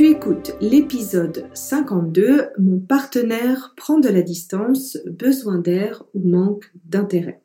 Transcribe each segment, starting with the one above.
Tu écoutes l'épisode 52, Mon partenaire prend de la distance, besoin d'air ou manque d'intérêt.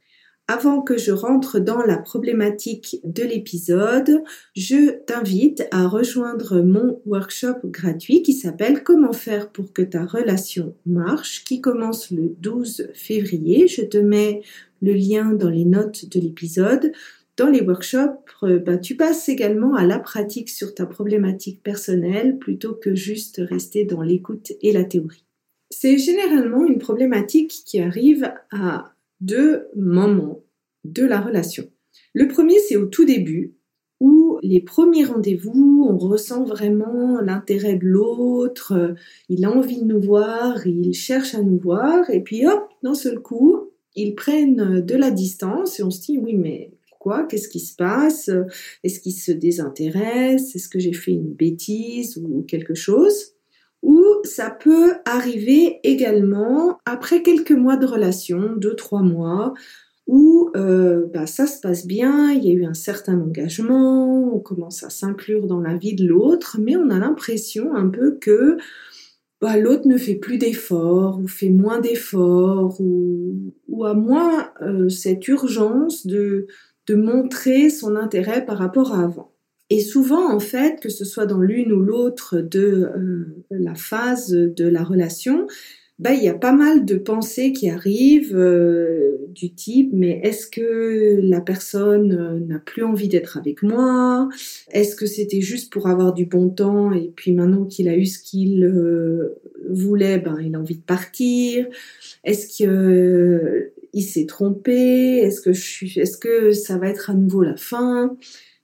Avant que je rentre dans la problématique de l'épisode, je t'invite à rejoindre mon workshop gratuit qui s'appelle Comment faire pour que ta relation marche, qui commence le 12 février. Je te mets le lien dans les notes de l'épisode dans les workshops, euh, bah, tu passes également à la pratique sur ta problématique personnelle plutôt que juste rester dans l'écoute et la théorie. C'est généralement une problématique qui arrive à deux moments de la relation. Le premier, c'est au tout début, où les premiers rendez-vous, on ressent vraiment l'intérêt de l'autre, il a envie de nous voir, il cherche à nous voir, et puis hop, d'un seul coup, ils prennent de la distance et on se dit oui mais Qu'est-ce qui se passe Est-ce qu'il se désintéresse Est-ce que j'ai fait une bêtise ou quelque chose Ou ça peut arriver également après quelques mois de relation, deux, trois mois, où euh, bah, ça se passe bien, il y a eu un certain engagement, on commence à s'inclure dans la vie de l'autre, mais on a l'impression un peu que bah, l'autre ne fait plus d'efforts ou fait moins d'efforts ou, ou, a moins euh, cette urgence de, de montrer son intérêt par rapport à avant. Et souvent, en fait, que ce soit dans l'une ou l'autre de euh, la phase de la relation, bah, il y a pas mal de pensées qui arrivent euh, du type mais est-ce que la personne euh, n'a plus envie d'être avec moi? Est-ce que c'était juste pour avoir du bon temps et puis maintenant qu'il a eu ce qu'il voulait, ben il a envie de partir? Est-ce que il s'est trompé Est-ce que ça va être à nouveau la fin?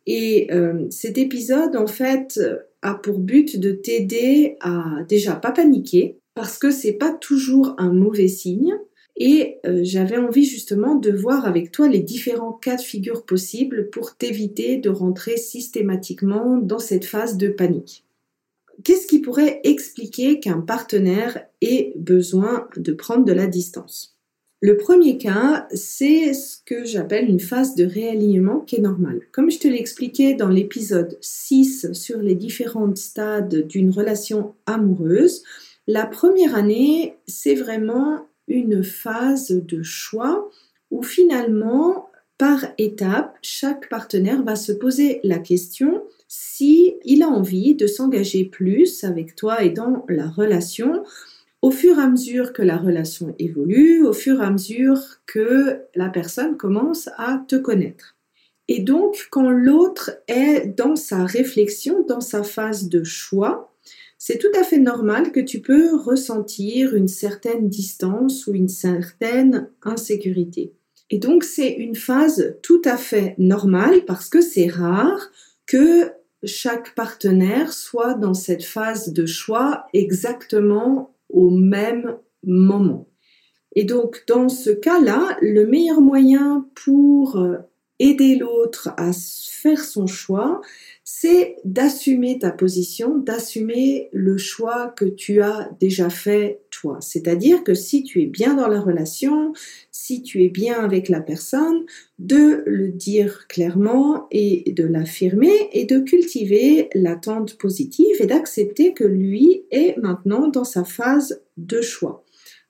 Et euh, cet épisode, en fait, a pour but de t'aider à déjà pas paniquer, parce que c'est pas toujours un mauvais signe. Et euh, j'avais envie justement de voir avec toi les différents cas de figure possibles pour t'éviter de rentrer systématiquement dans cette phase de panique. Qu'est-ce qui pourrait expliquer qu'un partenaire ait besoin de prendre de la distance? Le premier cas, c'est ce que j'appelle une phase de réalignement qui est normale. Comme je te l'ai expliqué dans l'épisode 6 sur les différents stades d'une relation amoureuse, la première année, c'est vraiment une phase de choix où finalement, par étape, chaque partenaire va se poser la question si a envie de s'engager plus avec toi et dans la relation au fur et à mesure que la relation évolue, au fur et à mesure que la personne commence à te connaître. Et donc, quand l'autre est dans sa réflexion, dans sa phase de choix, c'est tout à fait normal que tu peux ressentir une certaine distance ou une certaine insécurité. Et donc, c'est une phase tout à fait normale parce que c'est rare que chaque partenaire soit dans cette phase de choix exactement au même moment. Et donc, dans ce cas-là, le meilleur moyen pour euh, aider l'autre à faire son choix, c'est d'assumer ta position, d'assumer le choix que tu as déjà fait toi. C'est-à-dire que si tu es bien dans la relation, si tu es bien avec la personne, de le dire clairement et de l'affirmer et de cultiver l'attente positive et d'accepter que lui est maintenant dans sa phase de choix.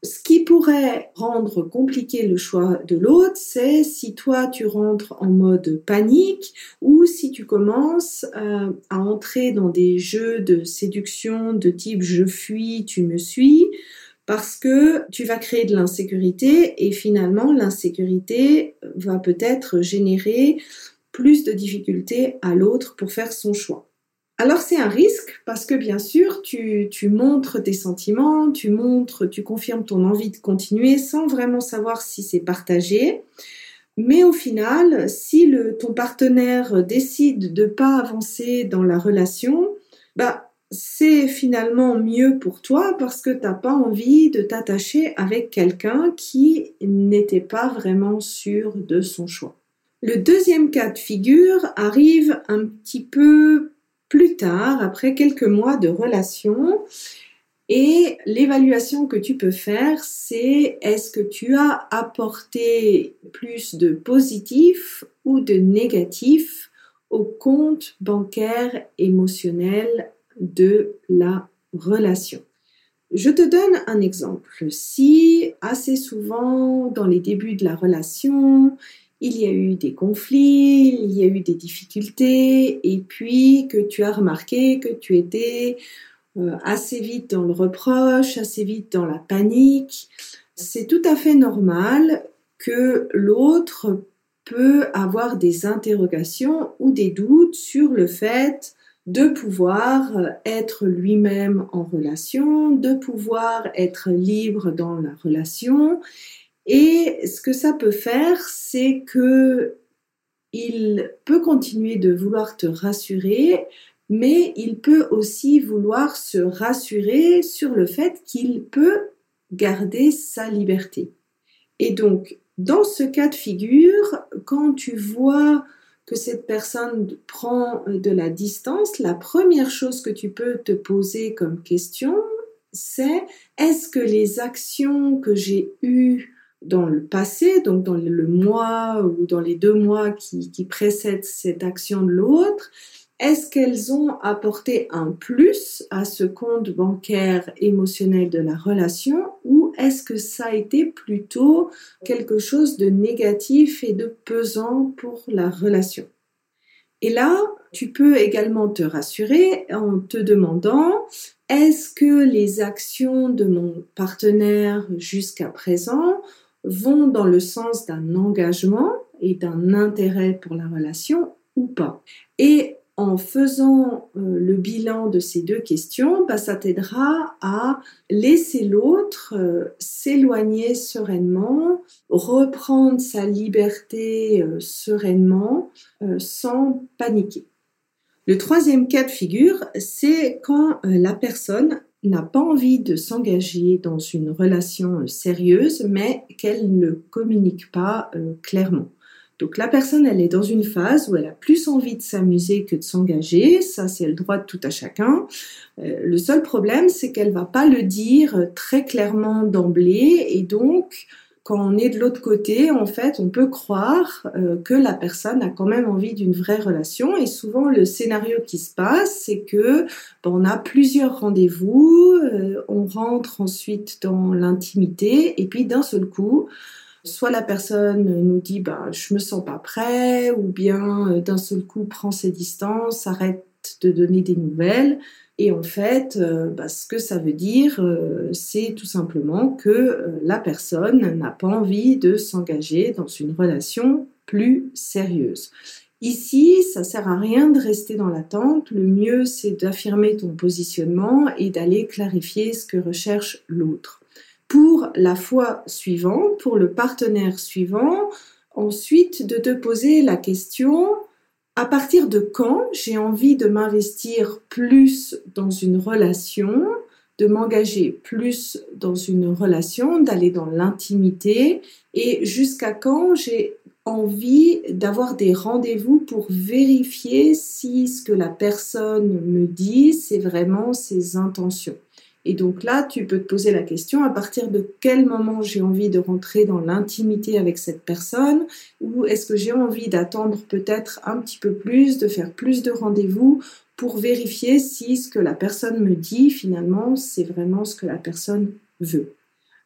Ce qui pourrait rendre compliqué le choix de l'autre, c'est si toi tu rentres en mode panique ou si tu commences euh, à entrer dans des jeux de séduction de type je fuis, tu me suis, parce que tu vas créer de l'insécurité et finalement l'insécurité va peut-être générer plus de difficultés à l'autre pour faire son choix. Alors c'est un risque parce que bien sûr tu, montres tes sentiments, tu montres, tu confirmes ton envie de continuer sans vraiment savoir si c'est partagé. Mais au final, si le, ton partenaire décide de pas avancer dans la relation, bah c'est finalement mieux pour toi parce que tu n'as pas envie de t'attacher avec quelqu'un qui n'était pas vraiment sûr de son choix. Le deuxième cas de figure arrive un petit peu plus tard, après quelques mois de relation. Et l'évaluation que tu peux faire, c'est est-ce que tu as apporté plus de positif ou de négatif au compte bancaire émotionnel de la relation? Je te donne un exemple. Si assez souvent dans les débuts de la relation, il y a eu des conflits, il y a eu des difficultés, et puis que tu as remarqué que tu étais euh, assez vite dans le reproche, assez vite dans la panique, c'est tout à fait normal que l'autre peut avoir des interrogations ou des doutes sur le fait de pouvoir euh, être lui-même en relation, de pouvoir être libre dans la relation. Et ce que ça peut faire, c'est que il peut continuer de vouloir te rassurer, mais il peut aussi vouloir se rassurer sur le fait qu'il peut garder sa liberté. Et donc, dans ce cas de figure, quand tu vois que cette personne prend de la distance, la première chose que tu peux te poser comme question, c'est est-ce que les actions que j'ai eues dans le passé, donc dans le mois ou dans les deux mois qui, précèdent cette action de l'autre, est-ce qu'elles ont apporté un plus à ce compte bancaire émotionnel de la relation ou est-ce que ça a été plutôt quelque chose de négatif et de pesant pour la relation? Et là, tu peux également te rassurer en te demandant est-ce que les actions de mon partenaire jusqu'à présent vont dans le sens d'un engagement et d'un intérêt pour la relation ou pas. Et en faisant euh, le bilan de ces deux questions, bah, ça t'aidera à laisser l'autre euh, s'éloigner sereinement, reprendre sa liberté euh, sereinement, sans paniquer. Le troisième cas de figure, c'est quand la personne n'a pas envie de s'engager dans une relation sérieuse, mais qu'elle ne communique pas clairement. Donc la personne, elle est dans une phase où elle a plus envie de s'amuser que de s'engager. Ça, c'est le droit de tout à chacun. Euh, le seul problème, c'est qu'elle va pas le dire très clairement d'emblée. Et donc, quand on est de l'autre côté, en fait, on peut croire euh, que la personne a quand même envie d'une vraie relation. Et souvent, le scénario qui se passe, c'est que on a plusieurs rendez-vous, euh, on rentre ensuite dans l'intimité, et puis d'un seul coup, Soit la personne nous dit bah je me sens pas prêt ou bien euh, d'un seul coup prend ses distances, arrête de donner des nouvelles et en fait euh, bah, ce que ça veut dire euh, c'est tout simplement que la personne n'a pas envie de s'engager dans une relation plus sérieuse. Ici, ça sert à rien de rester dans l'attente. Le mieux, c'est d'affirmer ton positionnement et d'aller clarifier ce que recherche l'autre pour la fois suivante, pour le partenaire suivant, ensuite de te poser la question à partir de quand j'ai envie de m'investir plus dans une relation, de m'engager plus dans une relation, d'aller dans l'intimité? Et jusqu'à quand j'ai envie d'avoir des rendez-vous pour vérifier si ce que la personne me dit, c'est vraiment ses intentions? Et donc là, tu peux te poser la question à partir de quel moment j'ai envie de rentrer dans l'intimité avec cette personne? Ou est-ce que j'ai envie d'attendre peut-être un petit peu plus, de faire plus de rendez-vous pour vérifier si ce que la personne me dit finalement c'est vraiment ce que la personne veut?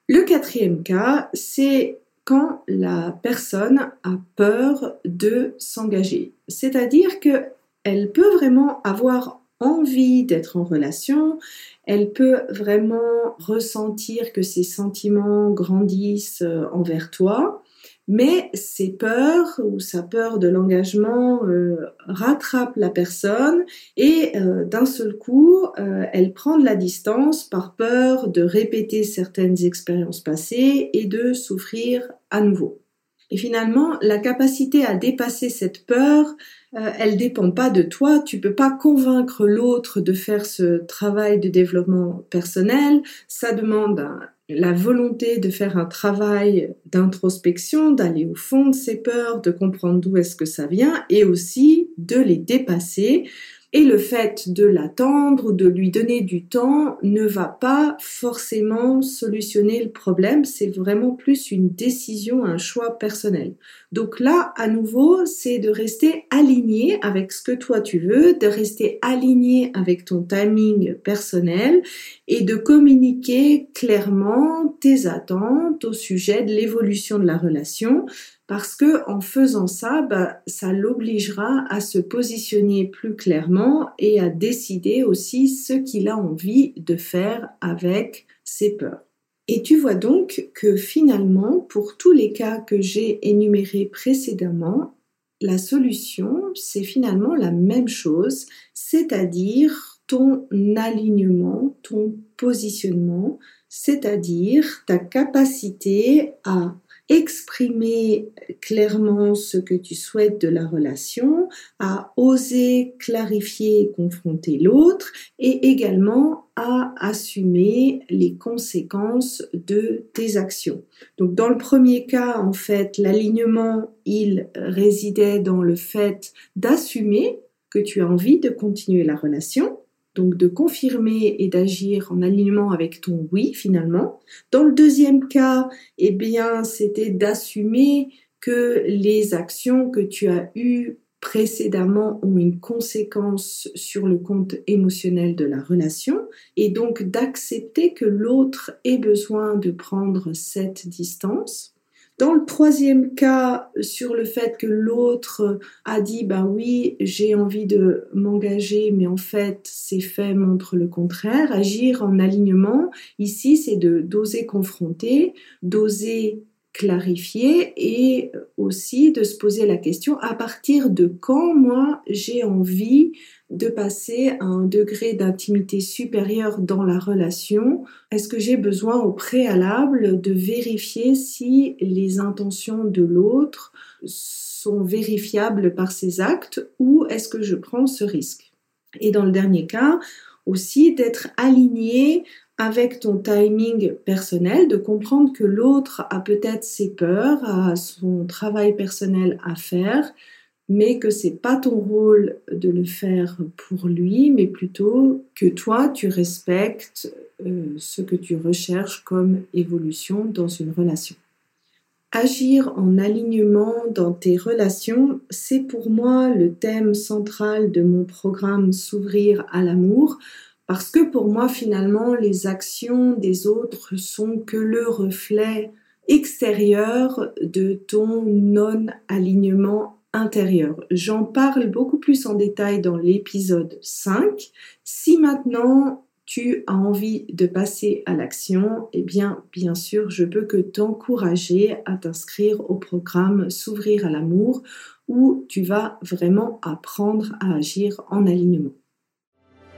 Le quatrième cas, c'est quand la personne a peur de s'engager. C'est-à-dire que elle peut vraiment avoir envie d'être en relation, elle peut vraiment ressentir que ses sentiments grandissent euh, envers toi, mais ses peurs ou sa peur de l'engagement euh, rattrape la personne et euh, d'un seul coup, elle prend de la distance par peur de répéter certaines expériences passées et de souffrir à nouveau. Et finalement, la capacité à dépasser cette peur, elle dépend pas de toi. Tu peux pas convaincre l'autre de faire ce travail de développement personnel. Ça demande un, la volonté de faire un travail d'introspection, d'aller au fond de ses peurs, de comprendre d'où est-ce que ça vient et aussi de les dépasser et le fait de l'attendre de lui donner du temps ne va pas forcément solutionner le problème, c'est vraiment plus une décision, un choix personnel. Donc là, à nouveau, c'est de rester aligné avec ce que toi tu veux, de rester aligné avec ton timing personnel et de communiquer clairement tes attentes au sujet de l'évolution de la relation parce que en faisant ça, bah, ça l'obligera à se positionner plus clairement et à décider aussi ce qu'il a envie de faire avec ses peurs. Et tu vois donc que finalement, pour tous les cas que j'ai énumérés précédemment, la solution, c'est finalement la même chose, c'est-à-dire ton alignement, ton positionnement, c'est-à-dire ta capacité à exprimer clairement ce que tu souhaites de la relation, à oser clarifier et confronter l'autre et également à assumer les conséquences de tes actions. Donc dans le premier cas, en fait, l'alignement, il résidait dans le fait d'assumer que tu as envie de continuer la relation donc de confirmer et d'agir en alignement avec ton oui finalement. Dans le deuxième cas, eh bien, c'était d'assumer que les actions que tu as eues précédemment ont une conséquence sur le compte émotionnel de la relation et donc d'accepter que l'autre ait besoin de prendre cette distance. Dans le troisième cas, sur le fait que l'autre a dit, ben oui, j'ai envie de m'engager, mais en fait, ces faits montrent le contraire. Agir en alignement, ici, c'est de d'oser confronter, d'oser clarifier et aussi de se poser la question à partir de quand moi j'ai envie de passer à un degré d'intimité supérieur dans la relation? Est-ce que j'ai besoin au préalable de vérifier si les intentions de l'autre sont vérifiables par ses actes ou est-ce que je prends ce risque? Et dans le dernier cas, aussi d'être aligné avec ton timing personnel, de comprendre que l'autre a peut-être ses peurs, a son travail personnel à faire, mais que c'est pas ton rôle de le faire pour lui, mais plutôt que toi tu respectes euh, ce que tu recherches comme évolution dans une relation. Agir en alignement dans tes relations, c'est pour moi le thème central de mon programme S'ouvrir à l'amour, parce que pour moi finalement les actions des autres sont que le reflet extérieur de ton non-alignement intérieur. J'en parle beaucoup plus en détail dans l'épisode 5. Si maintenant tu as envie de passer à l'action, eh bien, bien sûr, je peux que t'encourager à t'inscrire au programme S'ouvrir à l'amour où tu vas vraiment apprendre à agir en alignement.